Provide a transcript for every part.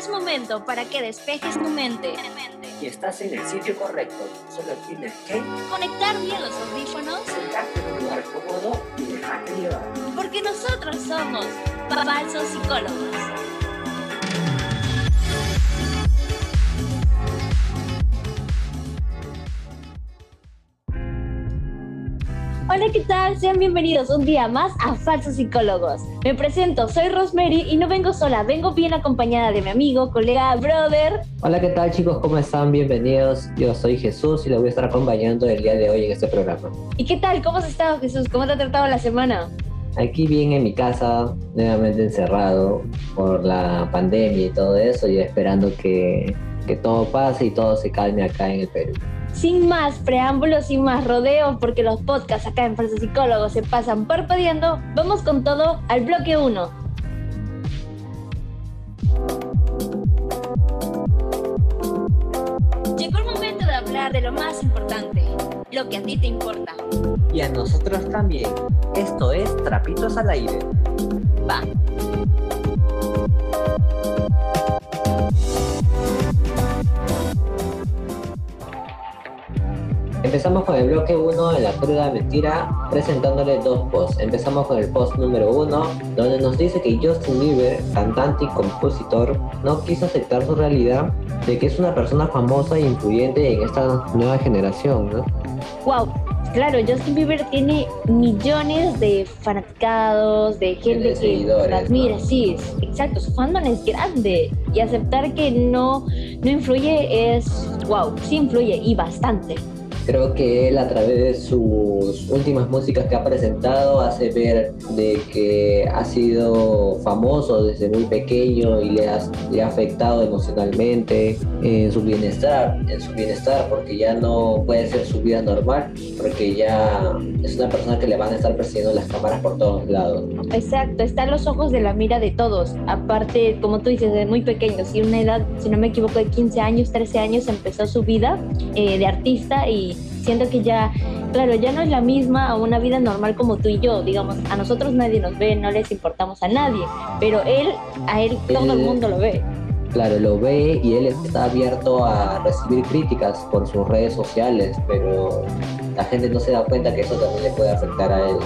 es momento para que despejes tu mente. Y estás en el sitio correcto. Solo tienes que Conectar bien los audífonos. sentarte en un lugar cómodo y dejarte llevar. Porque nosotros somos falsos psicólogos. Hola, ¿qué tal? Sean bienvenidos un día más a Falsos Psicólogos. Me presento, soy Rosemary y no vengo sola, vengo bien acompañada de mi amigo, colega, brother. Hola, ¿qué tal chicos? ¿Cómo están? Bienvenidos. Yo soy Jesús y les voy a estar acompañando el día de hoy en este programa. ¿Y qué tal? ¿Cómo has estado, Jesús? ¿Cómo te ha tratado la semana? Aquí bien en mi casa, nuevamente encerrado por la pandemia y todo eso, y esperando que, que todo pase y todo se calme acá en el Perú. Sin más preámbulos, sin más rodeos, porque los podcasts acá en Falsos Psicólogos se pasan parpadeando, vamos con todo al bloque 1. Llegó el momento de hablar de lo más importante, lo que a ti te importa. Y a nosotros también. Esto es Trapitos al Aire. Va. Empezamos con el bloque 1 de la cruda mentira, presentándole dos posts. Empezamos con el post número 1, donde nos dice que Justin Bieber, cantante y compositor, no quiso aceptar su realidad de que es una persona famosa e influyente en esta nueva generación, ¿no? Wow, claro, Justin Bieber tiene millones de fanaticados, de gente que lo admira, ¿no? sí, es- exacto, su fandom es grande y aceptar que no, no influye es, wow, sí influye y bastante. Creo que él a través de sus últimas músicas que ha presentado hace ver de que ha sido famoso desde muy pequeño y le ha, le ha afectado emocionalmente en su bienestar, en su bienestar porque ya no puede ser su vida normal, porque ya es una persona que le van a estar persiguiendo las cámaras por todos lados. Exacto, está en los ojos de la mira de todos. Aparte, como tú dices, de muy pequeño, si una edad, si no me equivoco, de 15 años, 13 años empezó su vida eh, de artista y siento que ya, claro, ya no es la misma a una vida normal como tú y yo. Digamos, a nosotros nadie nos ve, no les importamos a nadie, pero él, a él todo el mundo lo ve. Claro, lo ve y él está abierto a recibir críticas por sus redes sociales, pero la gente no se da cuenta que eso también le puede afectar a él.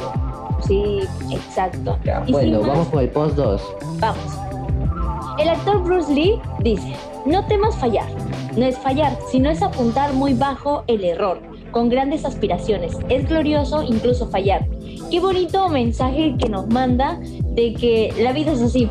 Sí, exacto. Ya, bueno, más- vamos con el post 2. Vamos. El actor Bruce Lee dice, no temas fallar. No es fallar, sino es apuntar muy bajo el error, con grandes aspiraciones. Es glorioso incluso fallar. Qué bonito mensaje que nos manda de que la vida es así.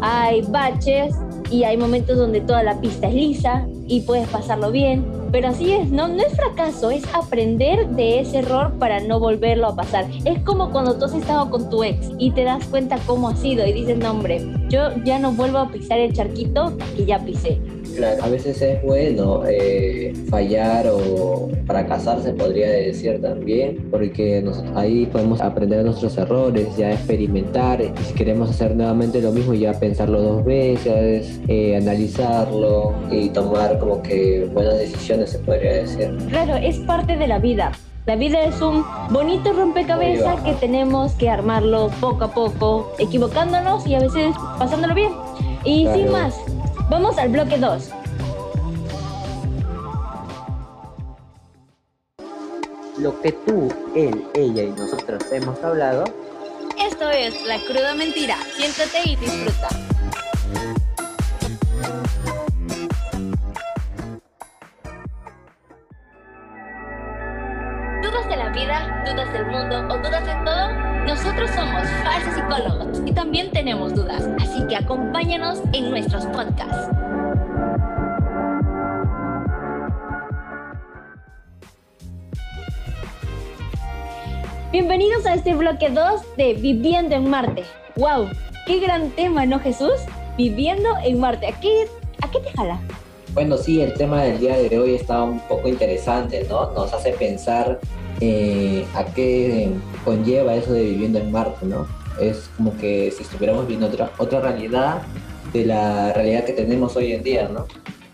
Hay baches y hay momentos donde toda la pista es lisa y puedes pasarlo bien. Pero así es, no, no es fracaso, es aprender de ese error para no volverlo a pasar. Es como cuando tú has estado con tu ex y te das cuenta cómo ha sido y dices, no hombre, yo ya no vuelvo a pisar el charquito que ya pisé. Claro, a veces es bueno eh, fallar o fracasar, se podría decir también, porque ahí podemos aprender de nuestros errores, ya experimentar, y si queremos hacer nuevamente lo mismo, ya pensarlo dos veces, eh, analizarlo y tomar como que buenas decisiones, se podría decir. Claro, es parte de la vida. La vida es un bonito rompecabezas que tenemos que armarlo poco a poco, equivocándonos y a veces pasándolo bien. Y sin Claro. más, vamos al bloque 2. Lo que tú, él, ella y nosotros hemos hablado, Esto es La Cruda Mentira. Siéntate y disfruta. Acompáñanos en nuestros podcasts. Bienvenidos a este bloque 2 de Viviendo en Marte. ¡Wow! ¡Qué gran tema, ¿no, Jesús? Viviendo en Marte. ¿A qué, a qué te jala? Bueno, sí, el tema del día de hoy está un poco interesante, ¿no? Nos hace pensar eh, a qué conlleva eso de viviendo en Marte, ¿no? Es como que si estuviéramos viendo otra, otra realidad de la realidad que tenemos hoy en día, ¿no?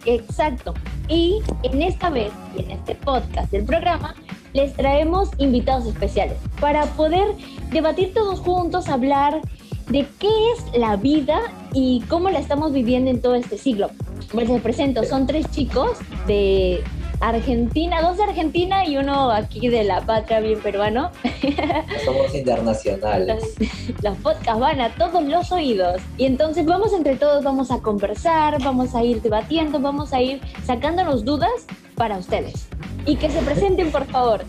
Exacto. Y en esta vez, y en este podcast del programa, les traemos invitados especiales para poder debatir todos juntos, hablar de qué es la vida y cómo la estamos viviendo en todo este siglo. Les presento, son tres chicos de Argentina, dos de Argentina y uno aquí de la patria bien peruano. Somos internacionales. Los, los podcasts van a todos los oídos. Y entonces vamos entre todos, vamos a conversar, vamos a ir debatiendo, vamos a ir sacándonos dudas para ustedes. Y que se presenten, por favor.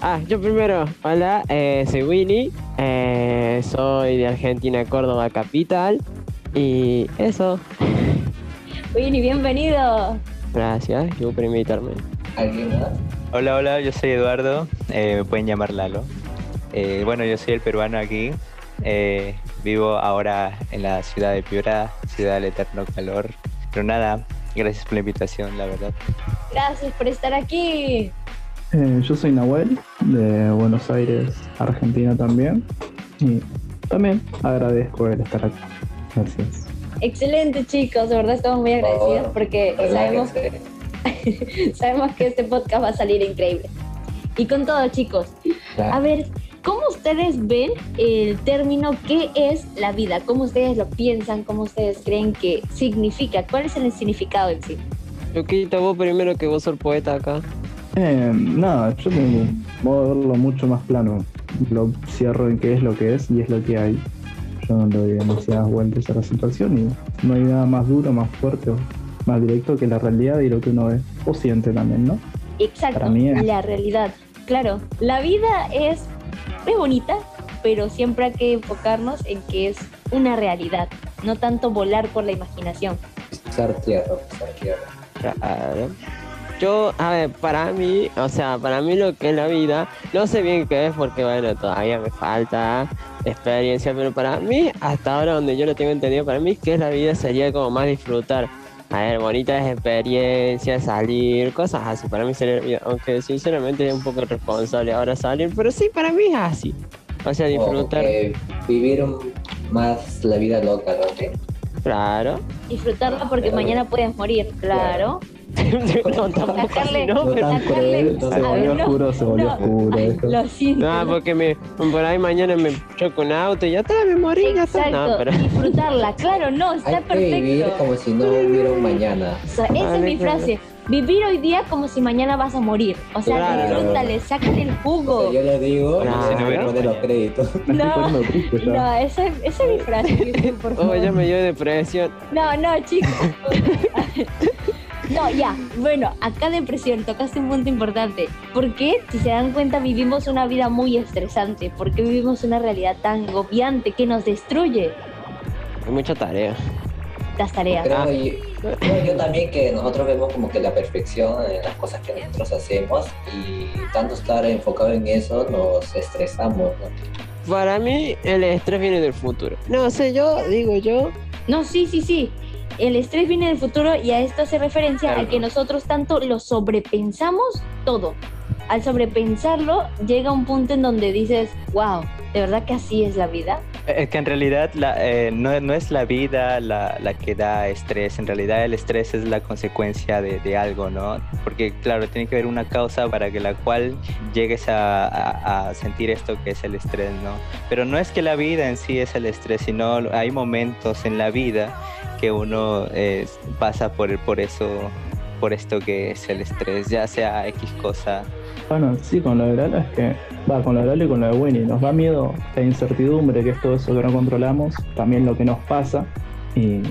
Ah, yo primero. Hola, eh, soy Winnie. eh, soy de Argentina, Córdoba, capital. Y eso. Winnie, bienvenido. Gracias, yo por invitarme. ¿Alguien más? Hola, hola, yo soy Eduardo, eh, me pueden llamar Lalo. Eh, bueno, yo soy el peruano aquí, eh, vivo ahora en la ciudad de Piura, ciudad del eterno calor. Pero nada, gracias por la invitación, la verdad. Gracias por estar aquí. Eh, yo soy Nahuel, de Buenos Aires, Argentina también. Y también agradezco el estar acá. Gracias. Excelente, chicos. De verdad estamos muy agradecidos Oh, porque ¿Verdad sabemos, que sabemos que este podcast va a salir increíble. Y con todo, chicos, Claro. a ver, ¿cómo ustedes ven el término qué es la vida? ¿Cómo ustedes lo piensan? ¿Cómo ustedes creen que significa? ¿Cuál es el significado en sí? Luquita, vos primero que vos sos poeta acá. Eh, nada, yo modo de verlo mucho más plano. Lo cierro en qué es lo que es y es lo que hay. Yo no le doy demasiadas vueltas a la situación y no hay nada más duro, más fuerte o más directo que la realidad y lo que uno ve o siente también, ¿no? Exacto, Para mí es- la realidad. Claro, la vida es, es bonita, pero siempre hay que enfocarnos en que es una realidad, no tanto volar por la imaginación. Pisar tierra, pisar tierra. Claro. Yo, a ver, para mí, o sea, para mí lo que es la vida, no sé bien qué es porque, bueno, todavía me falta experiencia, pero para mí, hasta ahora donde yo lo tengo entendido, para mí que es la vida sería como más disfrutar. A ver, bonitas experiencias, salir, cosas así. Para mí sería aunque sinceramente es un poco responsable ahora salir, pero sí, para mí es así. O sea, Como disfrutar, que vivir más la vida loca, ¿no? Claro. Disfrutarla porque Claro. mañana puedes morir, claro. No, tampoco Sacarle- ¿no? No Pero- tan cruel, no Se volvió no, oscuro, se volvió no. oscuro. Lo siento. No, porque me, por ahí mañana me choco un auto y ya está, me morí, ya está. Exacto, No, pero disfrutarla, claro, no, Hay está que vivir perfecto. como si no hubiera un mañana. O sea, esa es mi claro. frase. Vivir hoy día como si mañana vas a morir. O sea, Claro. disfrútale, sácale el O jugo. sea, yo lo digo, Claro. no se me pone los créditos. No. ya. No, esa, esa es mi frase, por oh, favor. ya me dio depresión. No, no, chicos. No, ya. Bueno, acá depresión, tocaste un punto importante. ¿Por qué, si se dan cuenta, vivimos una vida muy estresante? ¿Por qué vivimos una realidad tan agobiante que nos destruye Hay mucha tarea. las tareas? Creo, Ah. yo, creo yo también que nosotros vemos como que la perfección en las cosas que nosotros hacemos y tanto estar enfocado en eso nos estresamos, ¿no? Para mí, el estrés viene del futuro. No sé, yo digo yo. No, sí, sí, sí. El estrés viene del futuro y a esto hace referencia a Claro. que nosotros tanto lo sobrepensamos todo. Al sobrepensarlo llega un punto en donde dices, wow, ¿de verdad que así es la vida? Es que en realidad la, eh, no, no es la vida la, la que da estrés, en realidad el estrés es la consecuencia de, de algo, ¿no? Porque claro, tiene que haber una causa para que la cual llegues a, a- a sentir esto que es el estrés, ¿no? Pero no es que la vida en sí es el estrés, sino hay momentos en la vida que uno eh, pasa por, por eso, por esto que es el estrés, ya sea X cosa. Bueno, sí, con lo de Lalo es que, va, con lo de Lalo y con lo de Winnie, nos da miedo la incertidumbre, que es todo eso que no controlamos, también lo que nos pasa y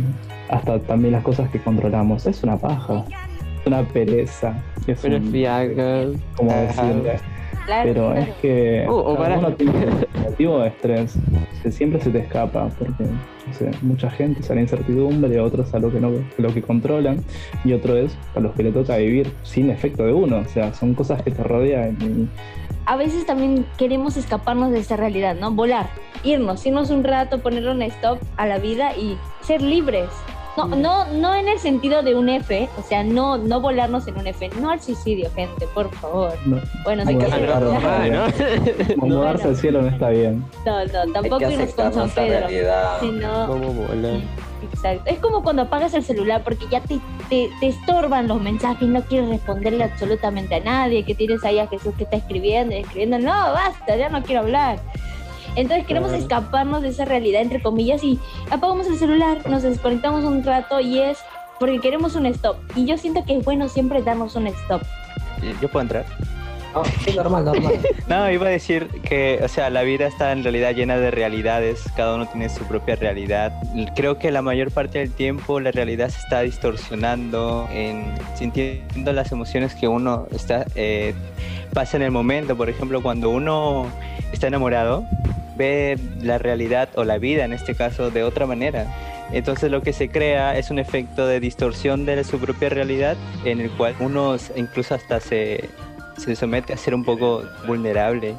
hasta también las cosas que controlamos. Es una paja, es una pereza, es Pero es un- fiaca. como decirle. Claro, Pero claro. es que Uh, o para- uno tiene de estrés, que siempre se te escapa, porque mucha gente es a incertidumbre, otros a lo que no lo que controlan, y otro es a los que le toca vivir sin efecto de uno. O sea, son cosas que te rodean y a veces también queremos escaparnos de esta realidad, ¿no? Volar, irnos, irnos un rato, ponerle un stop a la vida y ser libres. No, no, no en el sentido de un F, o sea, no, no volarnos en un F, no al suicidio, gente, por favor. no, Bueno, aceptarlo. Ah, ¿no? mudarse al cielo no está bien. no, no, Hay tampoco irnos con San Pedro. realidad. Sí, no. ¿Cómo volar? Exacto. Es como cuando apagas el celular porque ya te, te, te estorban los mensajes, no quieres responderle absolutamente a nadie, que tienes ahí a Jesús que está escribiendo y escribiendo. No, basta, ya no quiero hablar. Entonces queremos Claro. escaparnos de esa realidad, entre comillas, y apagamos el celular, nos desconectamos un rato y es porque queremos un stop. Y yo siento que es bueno siempre darnos un stop. ¿Yo puedo entrar? No, sí, normal, normal. No, iba a decir que, o sea, la vida está en realidad llena de realidades, cada uno tiene su propia realidad. Creo que la mayor parte del tiempo la realidad se está distorsionando, en, sintiendo las emociones que uno está, eh, pasa en el momento. Por ejemplo, cuando uno está enamorado, ve la realidad o la vida en este caso de otra manera. Entonces lo que se crea es un efecto de distorsión de su propia realidad en el cual uno incluso hasta se, se somete a ser un poco vulnerable.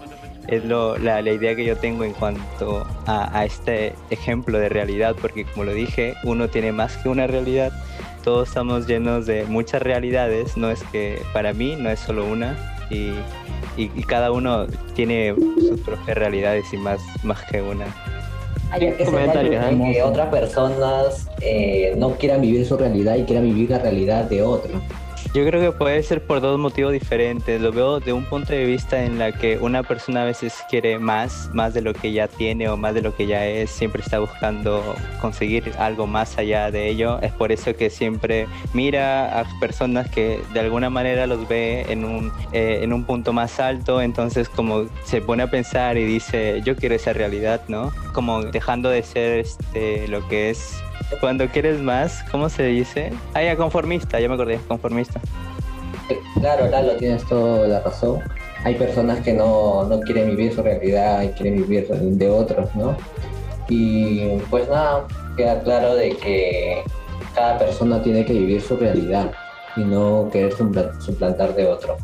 Es lo, la, la idea que yo tengo en cuanto a, a este ejemplo de realidad, porque como lo dije, uno tiene más que una realidad. Todos estamos llenos de muchas realidades, no es que para mí no es solo una y, y- y cada uno tiene sus propias realidades y más, más que una. Hay que separar ¿eh? que otras personas eh, no quieran vivir su realidad y quieran vivir la realidad de otro. Yo creo que puede ser por dos motivos diferentes. Lo veo de un punto de vista en la que una persona a veces quiere más, más de lo que ya tiene o más de lo que ya es, siempre está buscando conseguir algo más allá de ello. Es por eso que siempre mira a personas que de alguna manera los ve en un, eh, en un punto más alto, entonces como se pone a pensar y dice, yo quiero esa realidad, ¿no? Como dejando de ser este, lo que es cuando quieres más, ¿cómo se dice? Ah, ya, conformista, ya me acordé, conformista. Claro, Lalo, tienes toda la razón. Hay personas que no, no quieren vivir su realidad y quieren vivir de otros, ¿no? Y pues nada, queda claro de que cada persona tiene que vivir su realidad y no querer supla- suplantar de otro.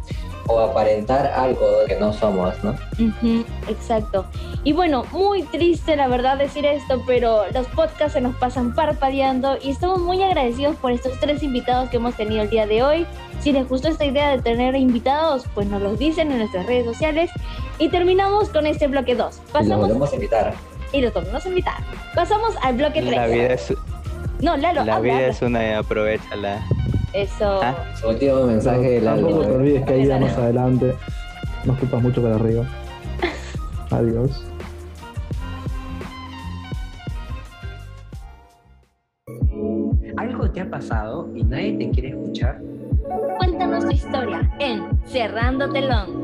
O aparentar algo que no somos, ¿no? Ujú, exacto. Y bueno, muy triste la verdad decir esto, pero los podcasts se nos pasan parpadeando y estamos muy agradecidos por estos tres invitados que hemos tenido el día de hoy. Si les gustó esta idea de tener invitados, pues nos los dicen en nuestras redes sociales. Y terminamos con este bloque 2. Y los Pasamos volvemos a invitar. y los volvemos a invitar. Pasamos al bloque 3. La vida es, No, Lalo, la habla, vida habla. es una, aprovechala. Eso. Ah. Último mensaje de Lalo. Tampoco te ¿eh? olvides que hay vida más adelante. No escupas mucho para arriba. Adiós. ¿Algo te ha pasado y nadie te quiere escuchar? Cuéntanos tu historia en Cerrando Telón.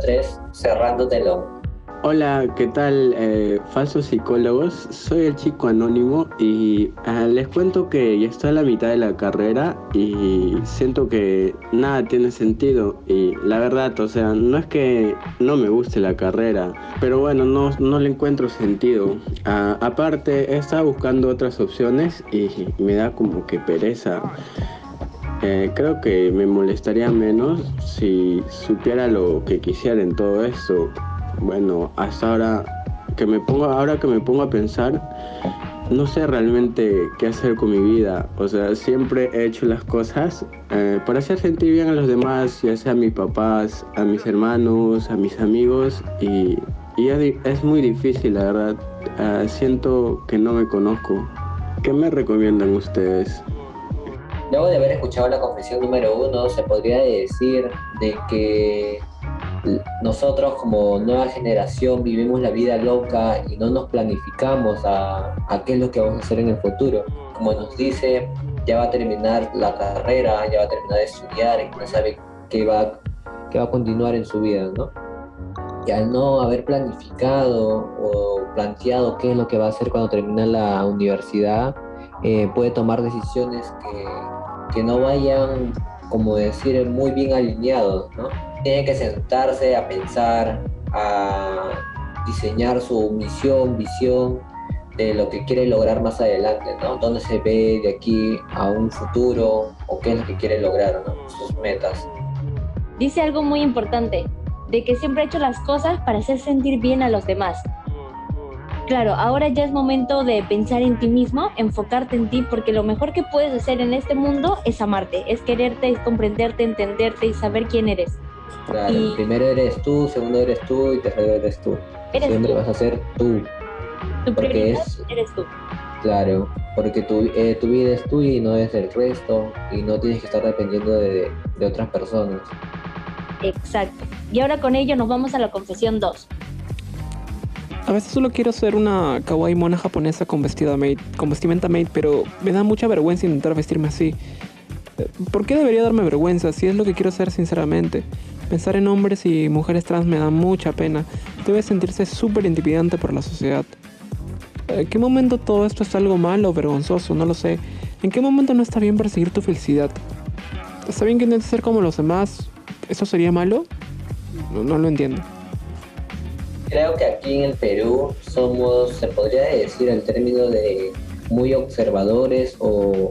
3, cerrando telón. Hola, ¿qué tal, eh, falsos psicólogos? Soy el chico anónimo y ah, les cuento que ya estoy a la mitad de la carrera y siento que nada tiene sentido. Y la verdad, o sea, no es que no me guste la carrera, pero bueno, no, no le encuentro sentido. Ah, aparte, he estado buscando otras opciones y me da como que pereza. Eh, creo que me molestaría menos si supiera lo que quisiera en todo esto. Bueno, hasta ahora que me pongo, ahora que me pongo a pensar, no sé realmente qué hacer con mi vida. O sea, siempre he hecho las cosas eh, para hacer sentir bien a los demás, ya sea a mis papás, a mis hermanos, a mis amigos. Y, y es, muy difícil, la verdad. Ah, siento que no me conozco. ¿Qué me recomiendan ustedes? Luego de haber escuchado la confesión número uno, se podría decir de que nosotros como nueva generación vivimos la vida loca y no nos planificamos a, qué es lo que vamos a hacer en el futuro. Como nos dice, ya va a terminar la carrera, ya va a terminar de estudiar y no sabe qué va, qué va a continuar en su vida, ¿no? Y al no haber planificado o planteado qué es lo que va a hacer cuando termine la universidad, eh, puede tomar decisiones que, que no vayan, como decir, muy bien alineados, ¿no? Tiene que sentarse a pensar, a diseñar su misión, visión de lo que quiere lograr más adelante, ¿no? Dónde se ve de aquí a un futuro o qué es lo que quiere lograr, ¿no? Sus metas. Dice algo muy importante, de que siempre ha hecho las cosas para hacer sentir bien a los demás. Claro, ahora ya es momento de pensar en ti mismo, enfocarte en ti, porque lo mejor que puedes hacer en este mundo es amarte, es quererte, es comprenderte, entenderte y saber quién eres. Claro, Y- primero eres tú, segundo eres tú y tercero eres tú. Eres Siempre tú, vas a ser tú, tu porque es- eres tú. claro, porque tu, eh, tu vida es tuya y no es del resto y no tienes que estar dependiendo de, de otras personas. Exacto. Y ahora con ello nos vamos a la confesión 2. A veces solo quiero ser una kawaii mona japonesa con, vestida maid, con vestimenta maid, pero me da mucha vergüenza intentar vestirme así. ¿Por qué debería darme vergüenza si es lo que quiero ser sinceramente? Pensar en hombres y mujeres trans me da mucha pena. Debe sentirse súper intimidante por la sociedad. ¿En qué momento todo esto es algo malo o vergonzoso? No lo sé. ¿En qué momento no está bien perseguir tu felicidad? ¿Está bien que intentes ser como los demás? ¿Eso sería malo? No lo entiendo. Creo que aquí en el Perú somos, se podría decir el término de muy observadores o,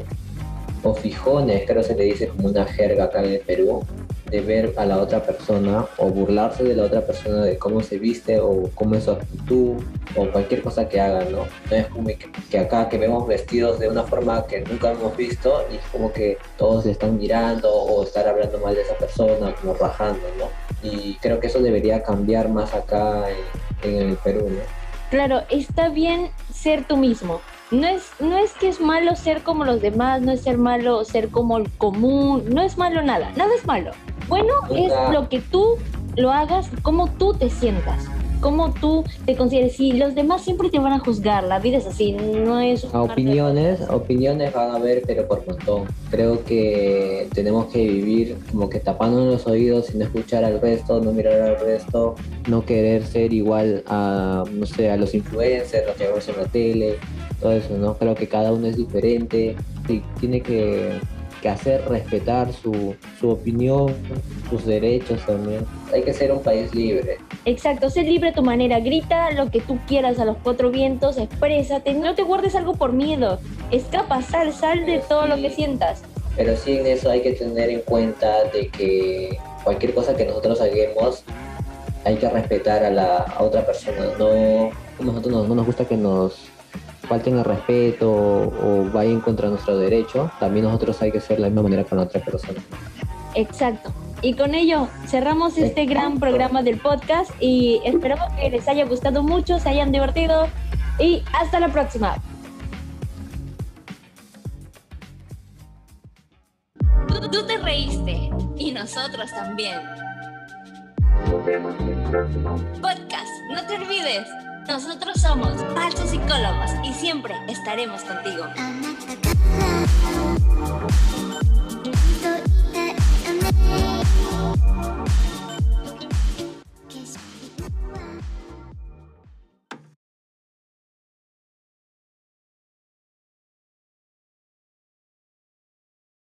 o fijones, creo se le dice como una jerga acá en el Perú, de ver a la otra persona o burlarse de la otra persona de cómo se viste o cómo es su actitud o cualquier cosa que haga, ¿no? No es como que, acá que vemos vestidos de una forma que nunca hemos visto y es como que todos le están mirando o estar hablando mal de esa persona, como rajando, ¿no? Y creo que eso debería cambiar más acá en, en el Perú, ¿no? Claro, está bien ser tú mismo. No es, no es que es malo ser como los demás, no es ser malo ser como el común, no es malo nada, nada es malo. Bueno es lo que tú lo hagas, como tú te sientas, como tú te consideres. Y los demás siempre te van a juzgar, la vida es así, no es... opiniones, opiniones van a haber, pero por montón. Creo que tenemos que vivir como que tapando los oídos y no escuchar al resto, no mirar al resto, no querer ser igual a, no sé, a los influencers, los que vemos en la tele, todo eso, ¿no? Creo que cada uno es diferente y tiene que, que hacer respetar su, su opinión, sus derechos también. Hay que ser un país libre. Exacto, sé libre a tu manera, grita lo que tú quieras a los cuatro vientos, exprésate, no te guardes algo por miedo, escapa, sal, sal de todo lo que sientas. Pero sí en eso hay que tener en cuenta de que cualquier cosa que nosotros hagamos hay que respetar a la a otra persona. No, nosotros no, no nos gusta que nos falten el respeto o vayan contra nuestro derecho. También nosotros hay que ser de la misma manera con la otra persona. Exacto. Y con ello cerramos este gran programa del podcast y esperamos que les haya gustado mucho, se hayan divertido y hasta la próxima. Tú, tú te reíste y nosotros también. Podcast, no te olvides. Nosotros somos falsos psicólogos y siempre estaremos contigo.